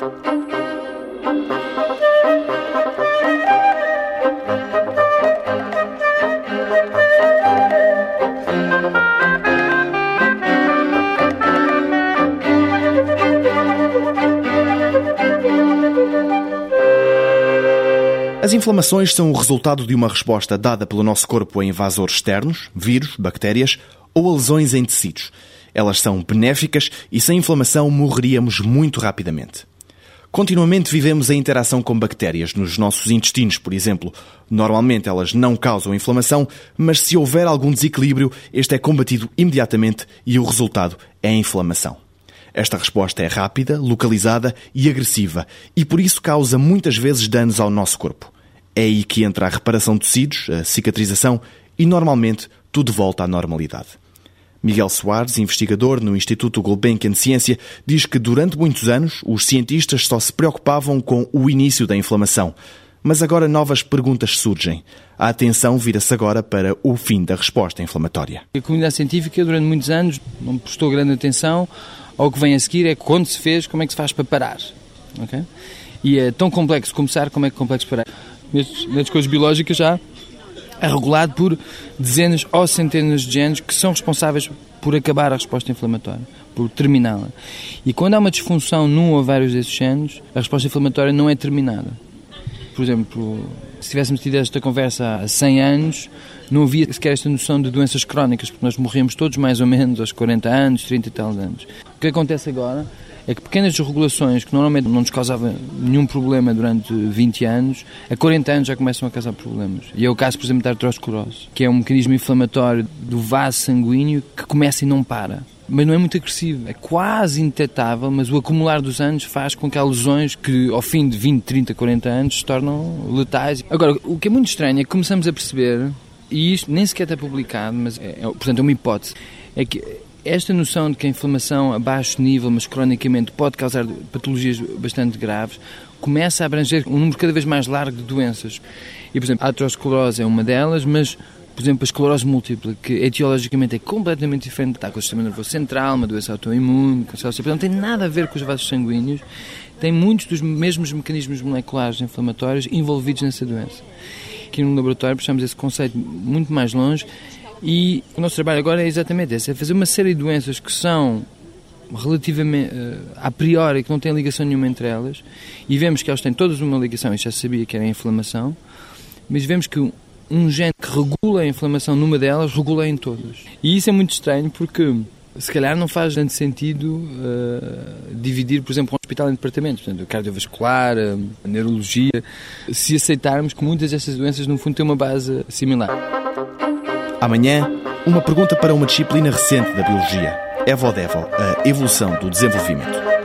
As inflamações são o resultado de uma resposta dada pelo nosso corpo a invasores externos, vírus, bactérias ou a lesões em tecidos. Elas são benéficas e sem inflamação morreríamos muito rapidamente. Continuamente vivemos a interação com bactérias nos nossos intestinos, por exemplo. Normalmente elas não causam inflamação, mas se houver algum desequilíbrio, este é combatido imediatamente e o resultado é a inflamação. Esta resposta é rápida, localizada e agressiva e por isso causa muitas vezes danos ao nosso corpo. É aí que entra a reparação de tecidos, a cicatrização e normalmente tudo volta à normalidade. Miguel Soares, investigador no Instituto Gulbenkian de Ciência, diz que durante muitos anos os cientistas só se preocupavam com o início da inflamação. Mas agora novas perguntas surgem. A atenção vira-se agora para o fim da resposta inflamatória. A comunidade científica durante muitos anos não prestou grande atenção ao que vem a seguir, é quando se fez, como é que se faz para parar. Okay? E é tão complexo começar, como é que é complexo parar. Nas coisas biológicas já é regulado por dezenas ou centenas de genes que são responsáveis por acabar a resposta inflamatória, por terminá-la. E quando há uma disfunção num ou vários desses genes, a resposta inflamatória não é terminada. Por exemplo, se tivéssemos tido esta conversa há 100 anos, não havia sequer esta noção de doenças crónicas, porque nós morremos todos mais ou menos aos 40 anos, 30 e tal anos. O que acontece agora é que pequenas desregulações que normalmente não nos causavam nenhum problema durante 20 anos, a 40 anos já começam a causar problemas. E é o caso, por exemplo, da artrosclerose, que é um mecanismo inflamatório do vaso sanguíneo que começa e não para. Mas não é muito agressivo, é quase indetetável, mas o acumular dos anos faz com que há lesões que, ao fim de 20, 30, 40 anos, se tornam letais. Agora, o que é muito estranho é que começamos a perceber, e isto nem sequer está publicado, mas é, é portanto é uma hipótese, é que esta noção de que a inflamação a baixo nível, mas cronicamente, pode causar patologias bastante graves, começa a abranger um número cada vez mais largo de doenças. E, por exemplo, a aterosclerose é uma delas, mas, por exemplo, a esclerose múltipla, que etiologicamente é completamente diferente, está com o sistema nervoso central, uma doença autoimune, não tem nada a ver com os vasos sanguíneos, tem muitos dos mesmos mecanismos moleculares inflamatórios envolvidos nessa doença. Aqui no laboratório puxamos esse conceito muito mais longe e o nosso trabalho agora é exatamente esse, é fazer uma série de doenças que são relativamente uh, a priori que não têm ligação nenhuma entre elas e vemos que elas têm todas uma ligação, e já sabia que era a inflamação, mas vemos que um, gene que regula a inflamação numa delas regula em todas. E isso é muito estranho porque se calhar não faz tanto sentido uh, dividir, por exemplo, um hospital em departamentos, portanto, cardiovascular, a neurologia, se aceitarmos que muitas dessas doenças no fundo têm uma base similar. Amanhã, uma pergunta para uma disciplina recente da biologia. Evo Devo, a evolução do desenvolvimento.